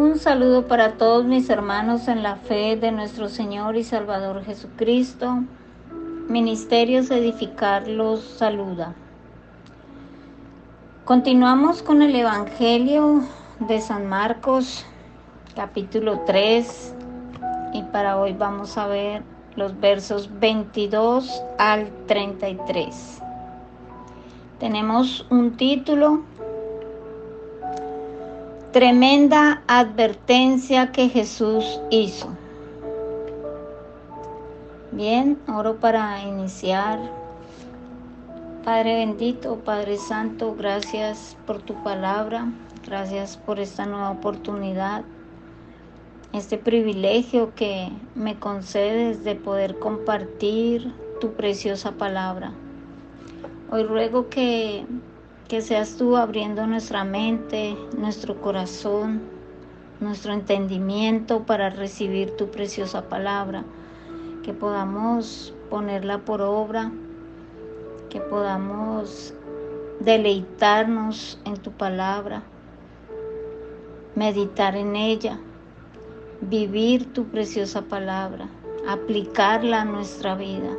Un saludo para todos mis hermanos en la fe de nuestro Señor y Salvador Jesucristo. Ministerios Edificar los saluda. Continuamos con el Evangelio de San Marcos, capítulo 3, y para hoy vamos a ver los versos 22 al 33. Tenemos un título Tremenda advertencia que Jesús hizo. Bien, oro para iniciar. Padre bendito, Padre Santo, gracias por tu palabra, gracias por esta nueva oportunidad, este privilegio que me concedes de poder compartir tu preciosa palabra. Hoy ruego que que seas tú abriendo nuestra mente, nuestro corazón, nuestro entendimiento para recibir tu preciosa palabra, que podamos ponerla por obra, que podamos deleitarnos en tu palabra, meditar en ella, vivir tu preciosa palabra, aplicarla a nuestra vida.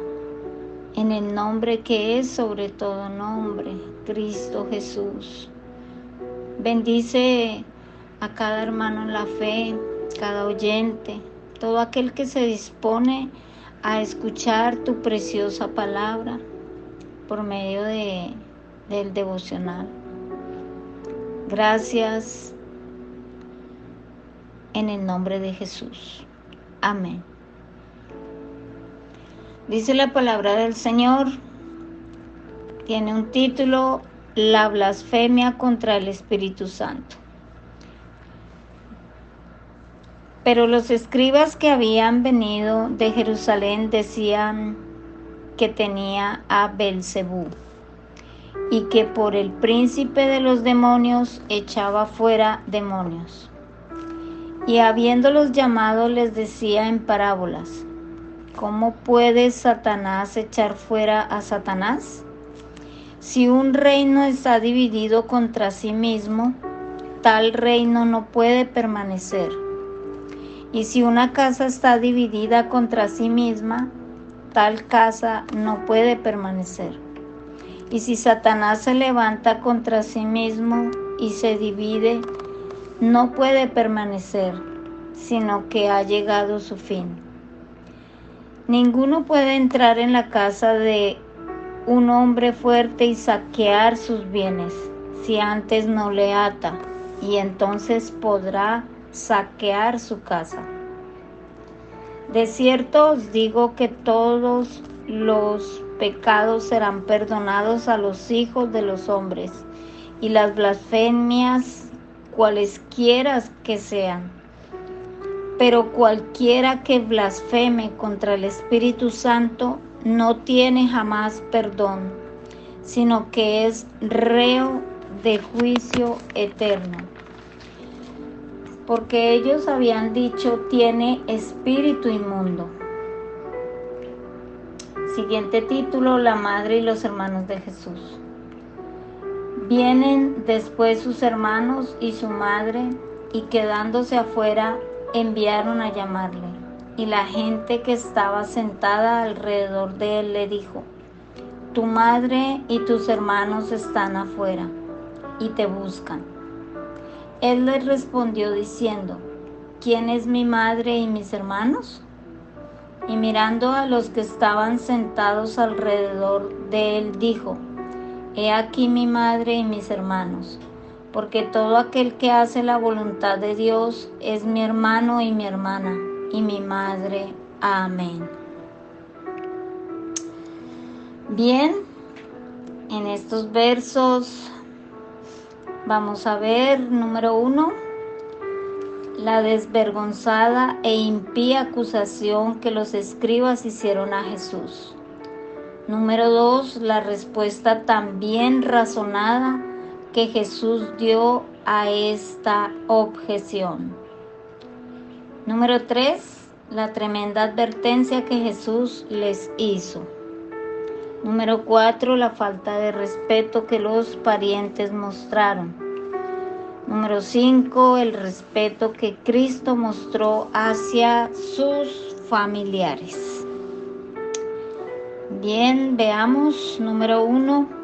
En el nombre que es sobre todo nombre, Cristo Jesús. Bendice a cada hermano en la fe, cada oyente, todo aquel que se dispone a escuchar tu preciosa palabra por medio de, del devocional. Gracias en el nombre de Jesús. Amén. Dice la palabra del Señor, tiene un título, La blasfemia contra el Espíritu Santo. Pero los escribas que habían venido de Jerusalén decían que tenía a Belcebú y que por el príncipe de los demonios echaba fuera demonios. Y habiéndolos llamado les decía en parábolas, ¿Cómo puede Satanás echar fuera a Satanás? Si un reino está dividido contra sí mismo, tal reino no puede permanecer. Y si una casa está dividida contra sí misma, tal casa no puede permanecer. Y si Satanás se levanta contra sí mismo y se divide, no puede permanecer, sino que ha llegado su fin. Ninguno puede entrar en la casa de un hombre fuerte y saquear sus bienes si antes no le ata, y entonces podrá saquear su casa. De cierto os digo que todos los pecados serán perdonados a los hijos de los hombres, y las blasfemias cualesquiera que sean pero cualquiera que blasfeme contra el Espíritu Santo no tiene jamás perdón, sino que es reo de juicio eterno. Porque ellos habían dicho, tiene espíritu inmundo. Siguiente título, la madre y los hermanos de Jesús. Vienen después sus hermanos y su madre y quedándose afuera enviaron a llamarle, y la gente que estaba sentada alrededor de él le dijo, Tu madre y tus hermanos están afuera y te buscan. Él les respondió diciendo, ¿quién es mi madre y mis hermanos? Y mirando a los que estaban sentados alrededor de él, dijo, He aquí mi madre y mis hermanos porque todo aquel que hace la voluntad de Dios es mi hermano y mi hermana y mi madre. Amén. Bien, en estos versos vamos a ver, número uno, la desvergonzada e impía acusación que los escribas hicieron a Jesús. Número dos, la respuesta también razonada que Jesús dio a esta objeción. Número 3. La tremenda advertencia que Jesús les hizo. Número 4. La falta de respeto que los parientes mostraron. Número 5, el respeto que Cristo mostró hacia sus familiares. Bien, veamos. Número 1.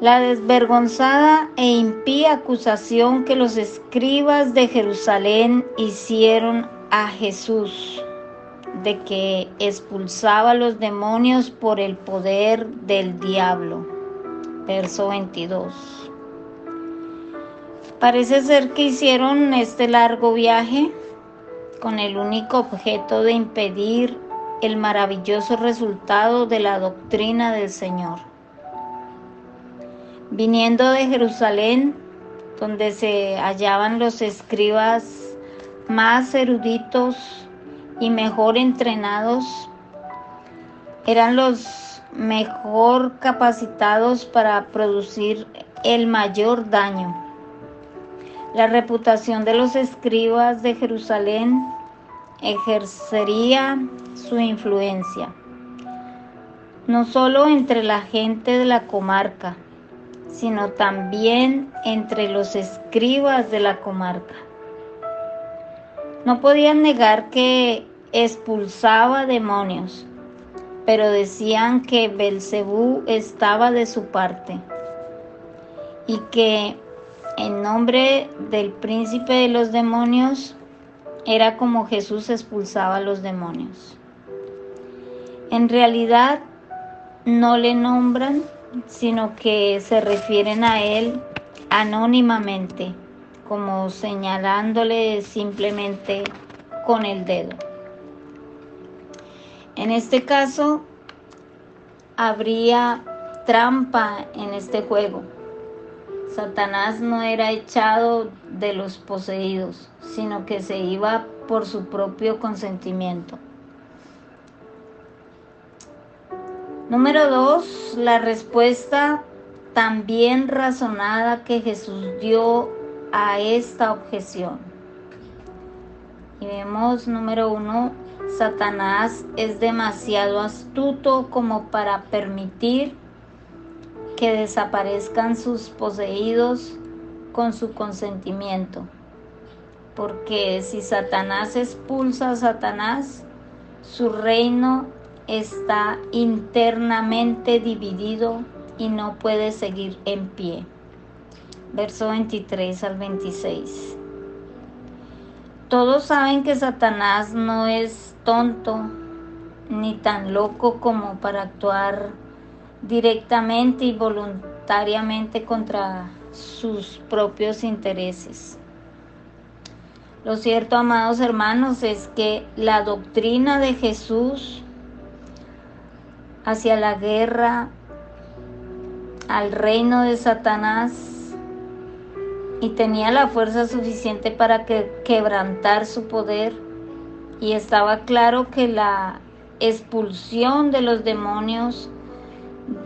La desvergonzada e impía acusación que los escribas de Jerusalén hicieron a Jesús de que expulsaba a los demonios por el poder del diablo. Verso 22. Parece ser que hicieron este largo viaje con el único objeto de impedir el maravilloso resultado de la doctrina del Señor. Viniendo de Jerusalén, donde se hallaban los escribas más eruditos y mejor entrenados, eran los mejor capacitados para producir el mayor daño. La reputación de los escribas de Jerusalén ejercería su influencia, no solo entre la gente de la comarca, sino también entre los escribas de la comarca. No podían negar que expulsaba demonios, pero decían que Belcebú estaba de su parte y que en nombre del príncipe de los demonios, era como Jesús expulsaba a los demonios. En realidad no le nombran, sino que se refieren a él anónimamente, como señalándole simplemente con el dedo. En este caso, habría trampa en este juego Satanás no era echado de los poseídos, sino que se iba por su propio consentimiento. Número dos, la respuesta también razonada que Jesús dio a esta objeción. Y vemos, número uno, Satanás es demasiado astuto como para permitir que desaparezcan sus poseídos con su consentimiento. Porque si Satanás expulsa a Satanás, su reino está internamente dividido y no puede seguir en pie. Verso 23 al 26. Todos saben que Satanás no es tonto ni tan loco como para actuar directamente y voluntariamente contra sus propios intereses. Lo cierto, amados hermanos, es que la doctrina de Jesús hacia la guerra al reino de Satanás y tenía la fuerza suficiente para que, quebrantar su poder y estaba claro que la expulsión de los demonios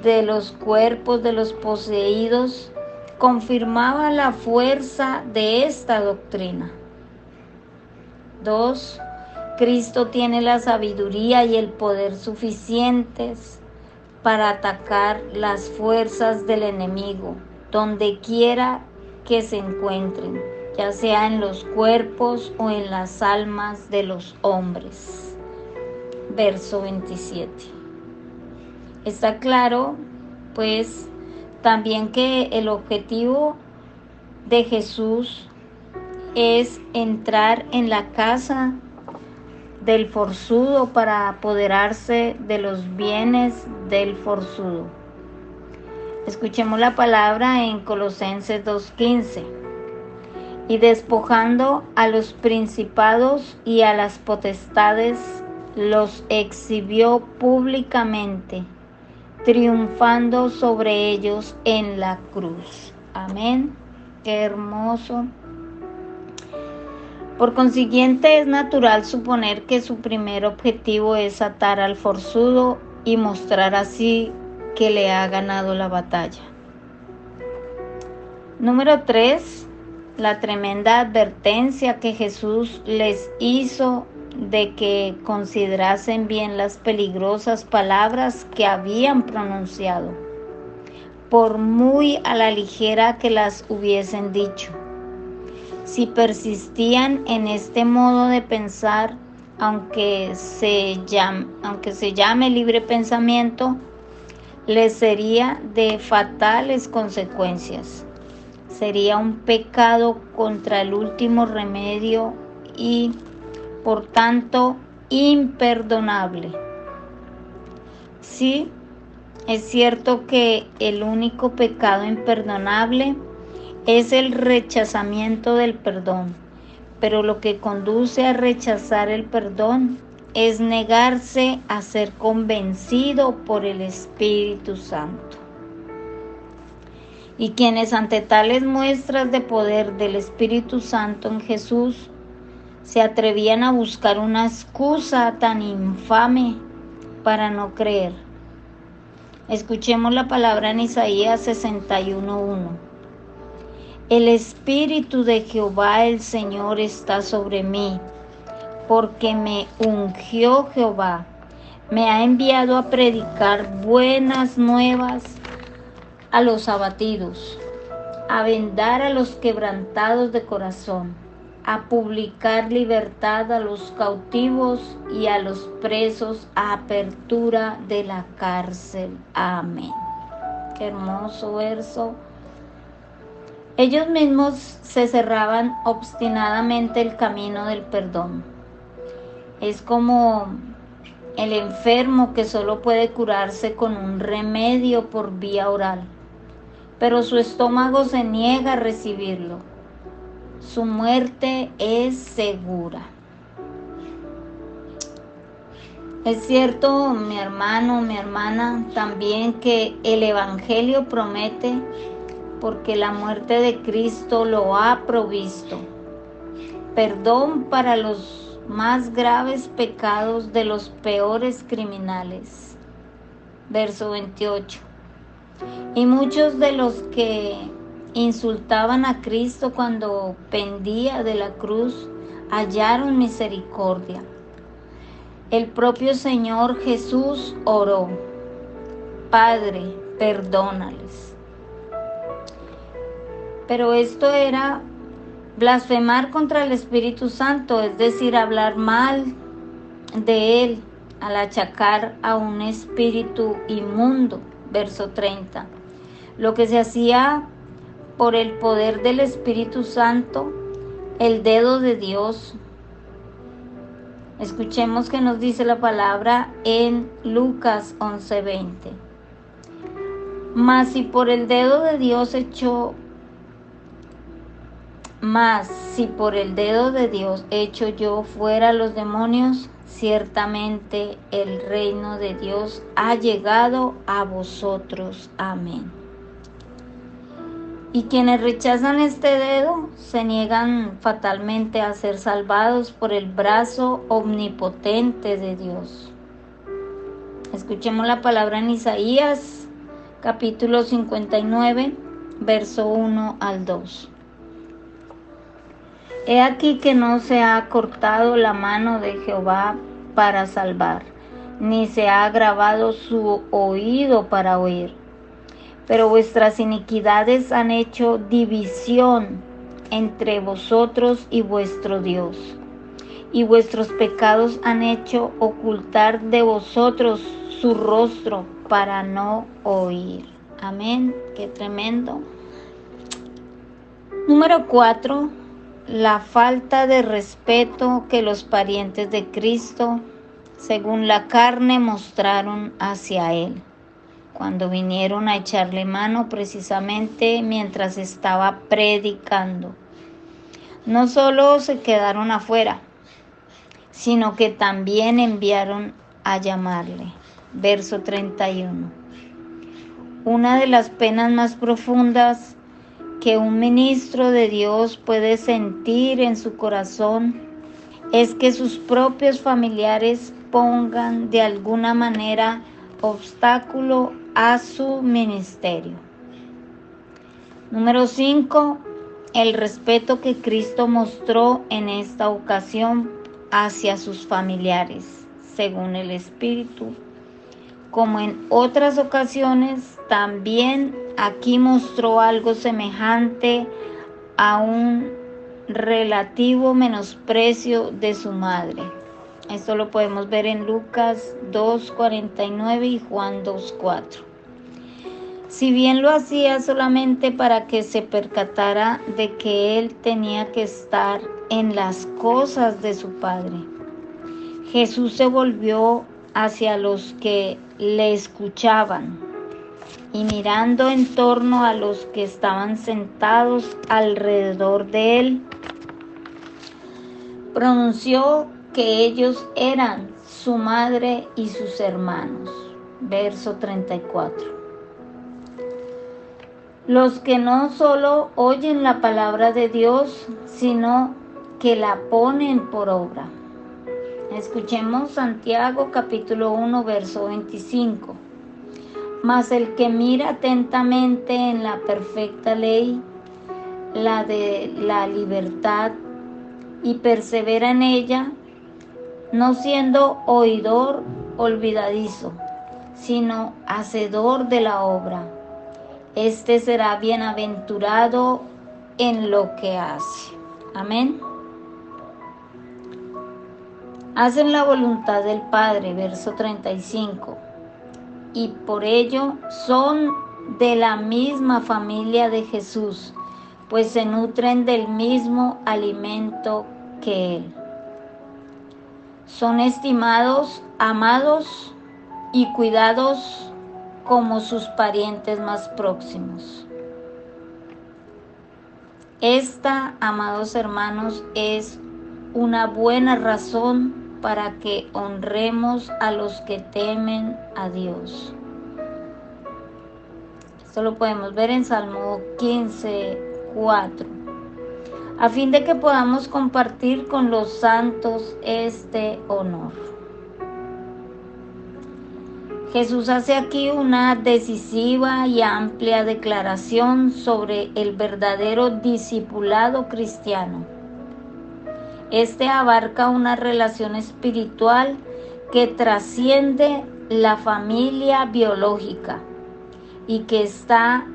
de los cuerpos de los poseídos confirmaba la fuerza de esta doctrina. 2. Cristo tiene la sabiduría y el poder suficientes para atacar las fuerzas del enemigo, donde quiera que se encuentren, ya sea en los cuerpos o en las almas de los hombres. Verso 27. Está claro, pues, también que el objetivo de Jesús es entrar en la casa del forzudo para apoderarse de los bienes del forzudo. Escuchemos la palabra en Colosenses 2.15. Y despojando a los principados y a las potestades, los exhibió públicamente triunfando sobre ellos en la cruz. Amén. Qué hermoso. Por consiguiente, es natural suponer que su primer objetivo es atar al forzudo y mostrar así que le ha ganado la batalla. Número 3. La tremenda advertencia que Jesús les hizo de que considerasen bien las peligrosas palabras que habían pronunciado. por muy a la ligera que las hubiesen dicho. Si persistían en este modo de pensar, aunque se llame, aunque se llame libre pensamiento, les sería de fatales consecuencias. Sería un pecado contra el último remedio y, por tanto, imperdonable. Sí, es cierto que el único pecado imperdonable es el rechazamiento del perdón, pero lo que conduce a rechazar el perdón es negarse a ser convencido por el Espíritu Santo. Y quienes ante tales muestras de poder del Espíritu Santo en Jesús se atrevían a buscar una excusa tan infame para no creer. Escuchemos la palabra en Isaías 61.1. El Espíritu de Jehová el Señor está sobre mí porque me ungió Jehová, me ha enviado a predicar buenas nuevas a los abatidos, a vendar a los quebrantados de corazón, a publicar libertad a los cautivos y a los presos a apertura de la cárcel. Amén. Qué hermoso verso. Ellos mismos se cerraban obstinadamente el camino del perdón es como el enfermo que solo puede curarse con un remedio por vía oral, pero su estómago se niega a recibirlo. Su muerte es segura. Es cierto, mi hermano, mi hermana, también que el Evangelio promete porque la muerte de Cristo lo ha provisto. Perdón para los más graves pecados de los peores criminales. Verso 28. Y muchos de los que insultaban a Cristo cuando pendía de la cruz hallaron misericordia. El propio Señor Jesús oró, Padre, perdónales. Pero esto era Blasfemar contra el Espíritu Santo, es decir, hablar mal de Él al achacar a un espíritu inmundo. Verso 30. Lo que se hacía por el poder del Espíritu Santo, el dedo de Dios. Escuchemos que nos dice la palabra en Lucas 11:20. Mas si por el dedo de Dios echó mas si por el dedo de Dios echo yo fuera los demonios, ciertamente el reino de Dios ha llegado a vosotros. Amén. Y quienes rechazan este dedo se niegan fatalmente a ser salvados por el brazo omnipotente de Dios. Escuchemos la palabra en Isaías capítulo 59, verso 1 al 2. He aquí que no se ha cortado la mano de Jehová para salvar, ni se ha agravado su oído para oír. Pero vuestras iniquidades han hecho división entre vosotros y vuestro Dios, y vuestros pecados han hecho ocultar de vosotros su rostro para no oír. Amén, qué tremendo. Número 4 la falta de respeto que los parientes de Cristo, según la carne, mostraron hacia Él, cuando vinieron a echarle mano precisamente mientras estaba predicando. No solo se quedaron afuera, sino que también enviaron a llamarle. Verso 31. Una de las penas más profundas que un ministro de Dios puede sentir en su corazón es que sus propios familiares pongan de alguna manera obstáculo a su ministerio. Número 5. El respeto que Cristo mostró en esta ocasión hacia sus familiares, según el Espíritu. Como en otras ocasiones, también aquí mostró algo semejante a un relativo menosprecio de su madre. Esto lo podemos ver en Lucas 2.49 y Juan 2.4. Si bien lo hacía solamente para que se percatara de que él tenía que estar en las cosas de su Padre, Jesús se volvió hacia los que le escuchaban y mirando en torno a los que estaban sentados alrededor de él, pronunció que ellos eran su madre y sus hermanos. Verso 34. Los que no solo oyen la palabra de Dios, sino que la ponen por obra. Escuchemos Santiago capítulo 1, verso 25. Mas el que mira atentamente en la perfecta ley, la de la libertad, y persevera en ella, no siendo oidor olvidadizo, sino hacedor de la obra. Este será bienaventurado en lo que hace. Amén. Hacen la voluntad del Padre, verso 35. Y por ello son de la misma familia de Jesús, pues se nutren del mismo alimento que Él. Son estimados, amados y cuidados como sus parientes más próximos. Esta, amados hermanos, es una buena razón para que honremos a los que temen a Dios. Esto lo podemos ver en Salmo 15, 4 a fin de que podamos compartir con los santos este honor. Jesús hace aquí una decisiva y amplia declaración sobre el verdadero discipulado cristiano. Este abarca una relación espiritual que trasciende la familia biológica y que está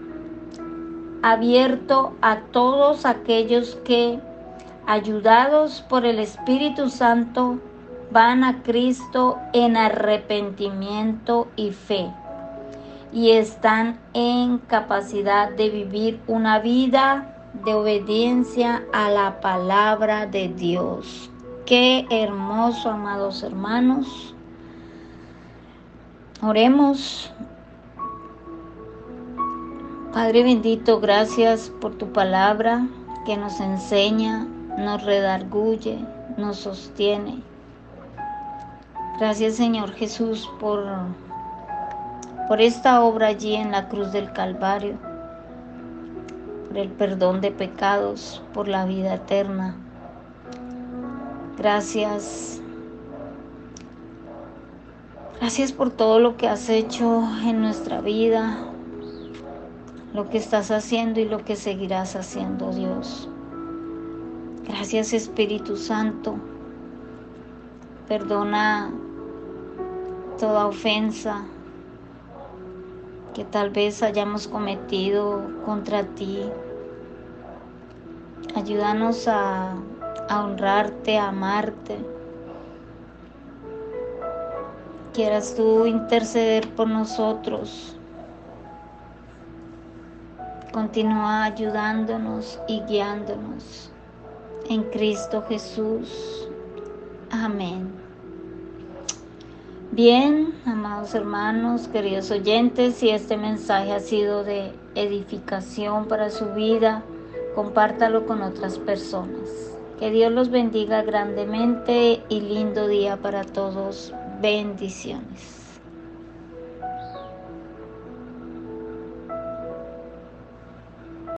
abierto a todos aquellos que, ayudados por el Espíritu Santo, van a Cristo en arrepentimiento y fe y están en capacidad de vivir una vida de obediencia a la palabra de Dios. Qué hermoso, amados hermanos. Oremos Padre bendito, gracias por tu palabra que nos enseña, nos redarguye, nos sostiene. Gracias Señor Jesús por, por esta obra allí en la cruz del Calvario, el perdón de pecados, por la vida eterna. Gracias. Gracias por todo lo que has hecho en nuestra vida, lo que estás haciendo y lo que seguirás haciendo, Dios. Gracias Espíritu Santo. Perdona toda ofensa que tal vez hayamos cometido contra ti. Ayúdanos a, honrarte, a amarte. Quieras tú interceder por nosotros Continúa ayudándonos y guiándonos. En Cristo Jesús. Amén. Bien, amados hermanos, queridos oyentes, si este mensaje ha sido de edificación para su vida, compártalo con otras personas. Que Dios los bendiga grandemente y lindo día para todos. Bendiciones.